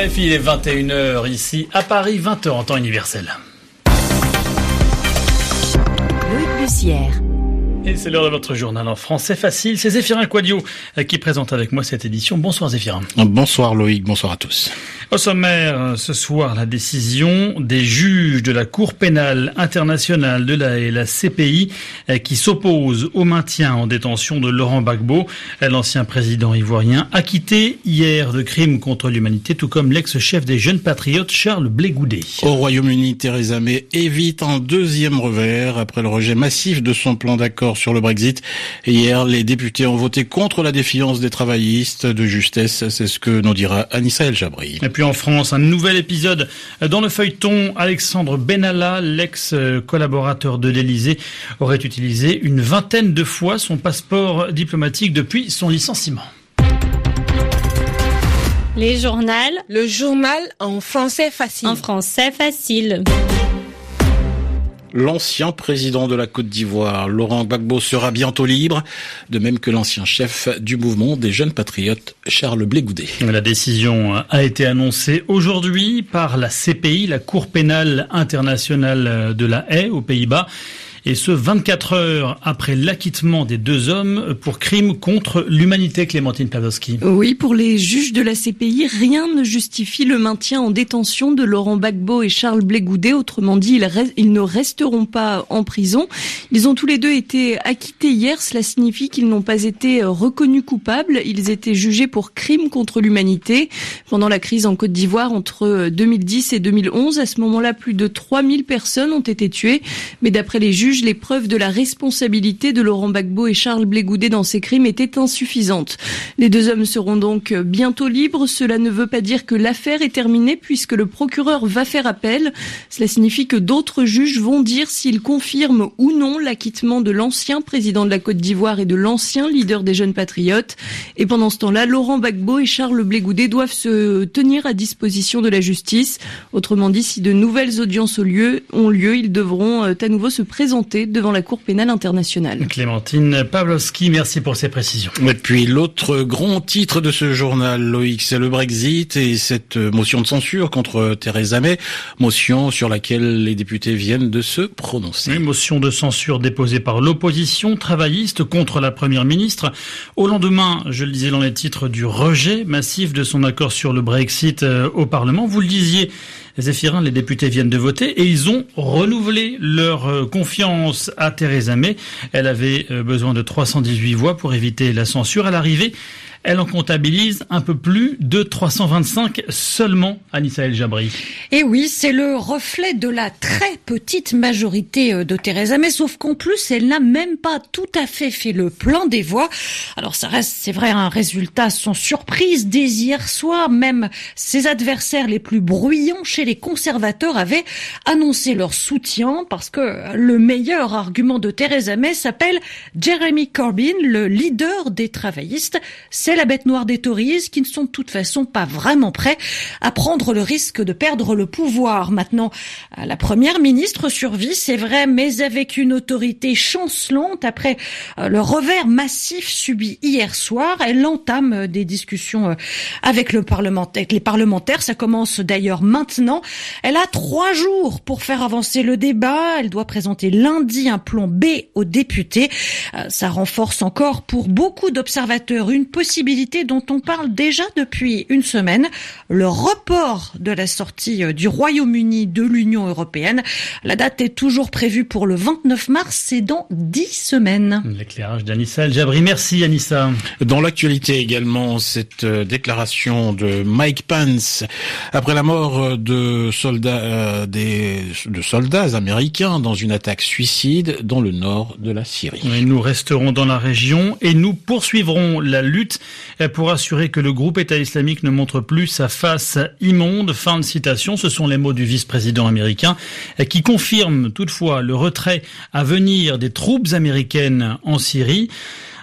RFI, il est 21h ici à Paris, 20h en temps universel. Et c'est l'heure de votre journal en français facile. C'est Zéphirin Quadio euh, qui présente avec moi cette édition. Bonsoir Zéphirin. Bonsoir Loïc, bonsoir à tous. Au sommaire, euh, ce soir, la décision des juges de la Cour pénale internationale de la, et la CPI euh, qui s'opposent au maintien en détention de Laurent Gbagbo, l'ancien président ivoirien, acquitté hier de crimes contre l'humanité, tout comme l'ex-chef des jeunes patriotes Charles Blégoudet. Au Royaume-Uni, Theresa May évite un deuxième revers après le rejet massif de son plan d'accord sur le Brexit. Hier, les députés ont voté contre la défiance des travaillistes de justesse. C'est ce que nous dira Anissa El Jabri. Et puis en France, un nouvel épisode dans le feuilleton. Alexandre Benalla, l'ex-collaborateur de l'Elysée, aurait utilisé une vingtaine de fois son passeport diplomatique depuis son licenciement. Les journaux. Le journal en français facile. En français facile. L'ancien président de la Côte d'Ivoire, Laurent Gbagbo, sera bientôt libre, de même que l'ancien chef du mouvement des jeunes patriotes, Charles Blégoudet. La décision a été annoncée aujourd'hui par la CPI, la Cour pénale internationale de la Haye aux Pays-Bas et ce 24 heures après l'acquittement des deux hommes pour crimes contre l'humanité, Clémentine Pavlovski. Oui, pour les juges de la CPI, rien ne justifie le maintien en détention de Laurent Gbagbo et Charles Blégoudet. Autrement dit, ils, ne resteront pas en prison. Ils ont tous les deux été acquittés hier. Cela signifie qu'ils n'ont pas été reconnus coupables. Ils étaient jugés pour crimes contre l'humanité pendant la crise en Côte d'Ivoire entre 2010 et 2011. À ce moment-là, plus de 3000 personnes ont été tuées. Mais d'après les juges, les preuves de la responsabilité de Laurent Gbagbo et Charles Blégoudet dans ces crimes étaient insuffisantes. Les deux hommes seront donc bientôt libres. Cela ne veut pas dire que l'affaire est terminée puisque le procureur va faire appel. Cela signifie que d'autres juges vont dire s'ils confirment ou non l'acquittement de l'ancien président de la Côte d'Ivoire et de l'ancien leader des jeunes patriotes. Et pendant ce temps-là, Laurent Gbagbo et Charles Blégoudet doivent se tenir à disposition de la justice. Autrement dit, si de nouvelles audiences ont lieu, ont lieu ils devront euh, à nouveau se présenter devant la Cour pénale internationale. Clémentine Pavlovski, merci pour ces précisions. Et puis l'autre grand titre de ce journal, Loïc, c'est le Brexit et cette motion de censure contre Theresa May, motion sur laquelle les députés viennent de se prononcer. Une motion de censure déposée par l'opposition travailliste contre la première ministre. Au lendemain, je le disais dans les titres, du rejet massif de son accord sur le Brexit euh, au Parlement. Vous le disiez, Zéphirin, les députés viennent de voter et ils ont renouvelé leur euh, confiance à Theresa May. Elle avait euh, besoin de 318 voix pour éviter la censure. À l'arrivée, elle en comptabilise un peu plus de 325 seulement, Anissa El Jabri. Et oui, c'est le reflet de la très petite majorité euh, de Theresa May, sauf qu'en plus, elle n'a même pas tout à fait fait le plein des voix. Alors ça reste, c'est vrai, un résultat sans surprise. Dès hier soir, même ses adversaires les plus bruyants chez les conservateurs avaient annoncé leur soutien parce que le meilleur argument de Theresa May s'appelle Jeremy Corbyn, le leader des travaillistes. La bête noire des Tories qui ne sont de toute façon pas vraiment prêts à prendre le risque de perdre le pouvoir. Maintenant, la première ministre survit, c'est vrai, mais avec une autorité chancelante après euh, le revers massif subi hier soir. Elle entame des discussions euh, avec le parlementaire, les parlementaires. Ça commence d'ailleurs maintenant. Elle a trois jours pour faire avancer le débat. Elle doit présenter lundi un plan B aux députés. Euh, ça renforce encore pour beaucoup d'observateurs une possibilité dont on parle déjà depuis une semaine, le report de la sortie euh, du Royaume-Uni de l'Union européenne. La date est toujours prévue pour le 29 mars, c'est dans dix semaines. L'éclairage d'Anissa Jabri. Merci Anissa. Dans l'actualité également, cette euh, déclaration de Mike Pence après la mort euh, de soldats, des, de soldats américains dans une attaque suicide dans le nord de la Syrie. nous resterons dans la région et nous poursuivrons la lutte pour assurer que le groupe État islamique ne montre plus sa face immonde. Fin de citation. Ce sont les mots du vice-président américain qui confirme toutefois le retrait à venir des troupes américaines en Syrie.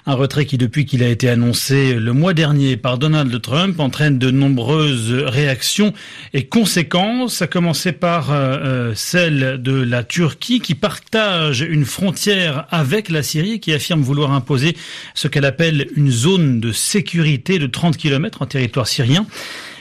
Un retrait qui, depuis qu'il a été annoncé le mois dernier par Donald Trump, entraîne de nombreuses réactions et conséquences, à commencer par euh, euh, celle de la Turquie qui partage une frontière avec la Syrie et qui affirme vouloir imposer ce qu'elle appelle une zone de sécurité de 30 km en territoire syrien.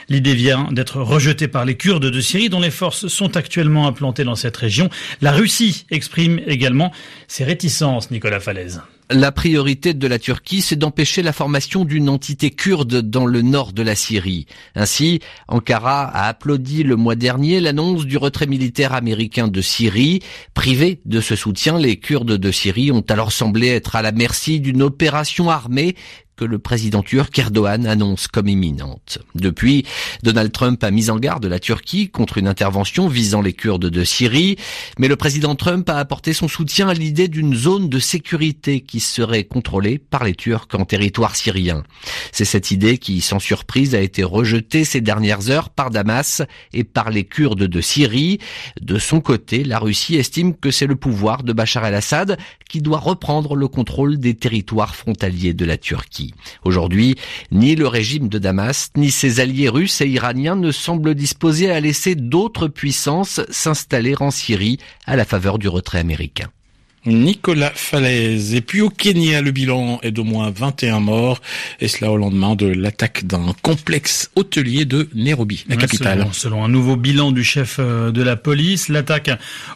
L'idée vient d'être rejetée par les Kurdes de Syrie dont les forces sont actuellement implantées dans cette région. La Russie exprime également ses réticences, Nicolas Falaise. La priorité de la Turquie, c'est d'empêcher la formation d'une entité kurde dans le nord de la Syrie. Ainsi, Ankara a applaudi le mois dernier l'annonce du retrait militaire américain de Syrie. Privés de ce soutien, les Kurdes de Syrie ont alors semblé être à la merci d'une opération armée que le président turc Erdogan annonce comme imminente. Depuis, Donald Trump a mis en garde la Turquie contre une intervention visant les Kurdes de Syrie, mais le président Trump a apporté son soutien à l'idée d'une zone de sécurité qui serait contrôlée par les Turcs en territoire syrien. C'est cette idée qui, sans surprise, a été rejetée ces dernières heures par Damas et par les Kurdes de Syrie. De son côté, la Russie estime que c'est le pouvoir de Bachar el-Assad qui doit reprendre le contrôle des territoires frontaliers de la Turquie. Aujourd'hui, ni le régime de Damas, ni ses alliés russes et iraniens ne semblent disposés à laisser d'autres puissances s'installer en Syrie à la faveur du retrait américain. Nicolas Falaise. Et puis au Kenya, le bilan est d'au moins 21 morts, et cela au lendemain de l'attaque d'un complexe hôtelier de Nairobi, la capitale. Selon, selon, un nouveau bilan du chef euh, de la police, l'attaque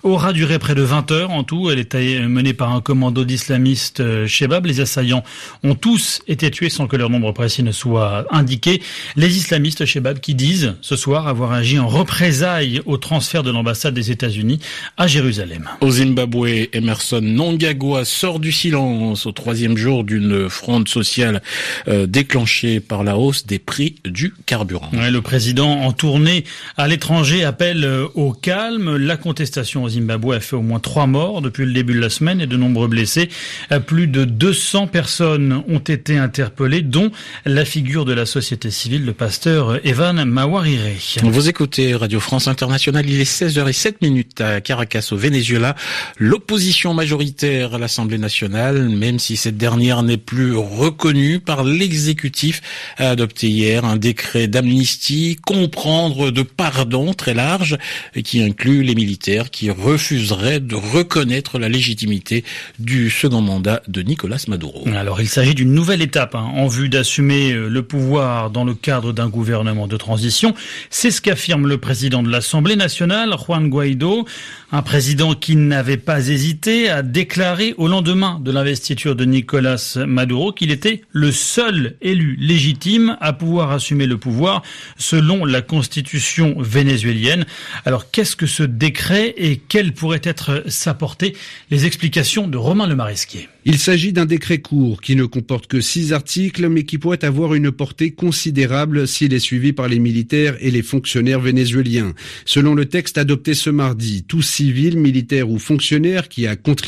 aura duré près de 20 heures en tout. Elle était menée par un commando d'islamistes euh, Shebab. Les assaillants ont tous été tués sans que leur nombre précis ne soit indiqué. Les islamistes Shebab qui disent ce soir avoir agi en représailles au transfert de l'ambassade des États-Unis à Jérusalem. Au Zimbabwe, Emerson Nongagwa sort du silence au troisième jour d'une fronde sociale euh, déclenchée par la hausse des prix du carburant. Ouais, le président en tournée à l'étranger appelle euh, au calme. La contestation au Zimbabwe a fait au moins trois morts depuis le début de la semaine et de nombreux blessés. Euh, plus de 200 personnes ont été interpellées, dont la figure de la société civile, le pasteur Evan Mawarire. Vous écoutez Radio France Internationale, il est 16h07 minutes à Caracas au Venezuela. L'opposition majoritaire à l'Assemblée nationale, même si cette dernière n'est plus reconnue par l'exécutif, a adopté hier un décret d'amnistie, comprendre de pardon très large, qui inclut les militaires qui refuseraient de reconnaître la légitimité du second mandat de Nicolas Maduro. Alors il s'agit d'une nouvelle étape hein, en vue d'assumer euh, le pouvoir dans le cadre d'un gouvernement de transition. C'est ce qu'affirme le président de l'Assemblée nationale, Juan Guaido, un président qui n'avait pas hésité a déclaré au lendemain de l'investiture de Nicolas Maduro qu'il était le seul élu légitime à pouvoir assumer le pouvoir selon la constitution vénézuélienne. Alors qu'est-ce que ce décret et quelle pourrait être sa portée? Les explications de Romain Lemaresquier. Il s'agit d'un décret court qui ne comporte que six articles mais qui pourrait avoir une portée considérable s'il est suivi par les militaires et les fonctionnaires vénézuéliens. Selon le texte adopté ce mardi, tout civil, militaire ou fonctionnaire qui a contribué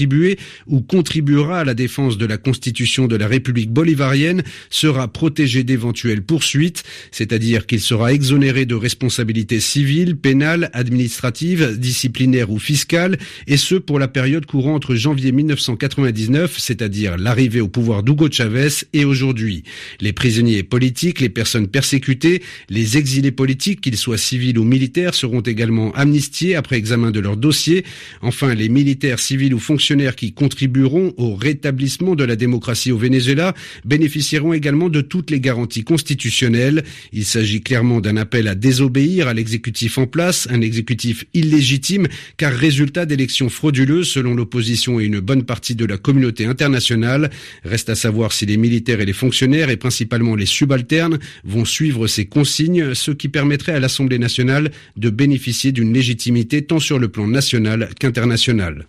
ou contribuera à la défense de la constitution de la République bolivarienne sera protégé d'éventuelles poursuites, c'est-à-dire qu'il sera exonéré de responsabilités civiles, pénales, administratives, disciplinaires ou fiscales, et ce pour la période courant entre janvier 1999 c'est-à-dire l'arrivée au pouvoir d'Hugo Chavez et aujourd'hui. Les prisonniers politiques, les personnes persécutées, les exilés politiques, qu'ils soient civils ou militaires, seront également amnistiés après examen de leur dossier. Enfin, les militaires, civils ou fonctionnaires qui contribueront au rétablissement de la démocratie au Venezuela bénéficieront également de toutes les garanties constitutionnelles. Il s'agit clairement d'un appel à désobéir à l'exécutif en place, un exécutif illégitime car résultat d'élections frauduleuses selon l'opposition et une bonne partie de la communauté internationale. Reste à savoir si les militaires et les fonctionnaires, et principalement les subalternes, vont suivre ces consignes, ce qui permettrait à l'Assemblée nationale de bénéficier d'une légitimité tant sur le plan national qu'international.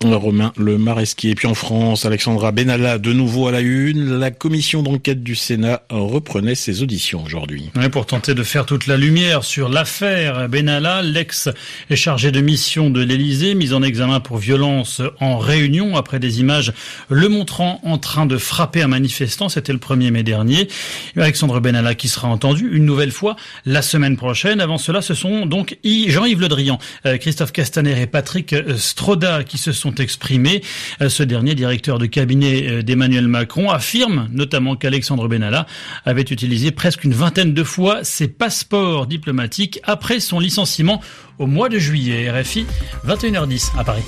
Et puis en France, Alexandra Benalla, de nouveau à la une. La commission d'enquête du Sénat reprenait ses auditions aujourd'hui. Ouais, pour tenter de faire toute la lumière sur l'affaire Benalla, l'ex est chargé de mission de l'Élysée, mise en examen pour violence en réunion après des images le montrant en train de frapper un manifestant. C'était le 1er mai dernier. Alexandre Benalla qui sera entendu une nouvelle fois la semaine prochaine. Avant cela, ce sont donc Jean-Yves Le Drian, euh, Christophe Castaner et Patrick euh, Stroda qui se sont exprimés. Euh, ce dernier, directeur de cabinet d'Emmanuel Macron, affirme notamment qu'Alexandre Benalla avait utilisé presque une vingtaine de fois ses passeports diplomatiques après son licenciement au mois de juillet. RFI, 21h10 à Paris.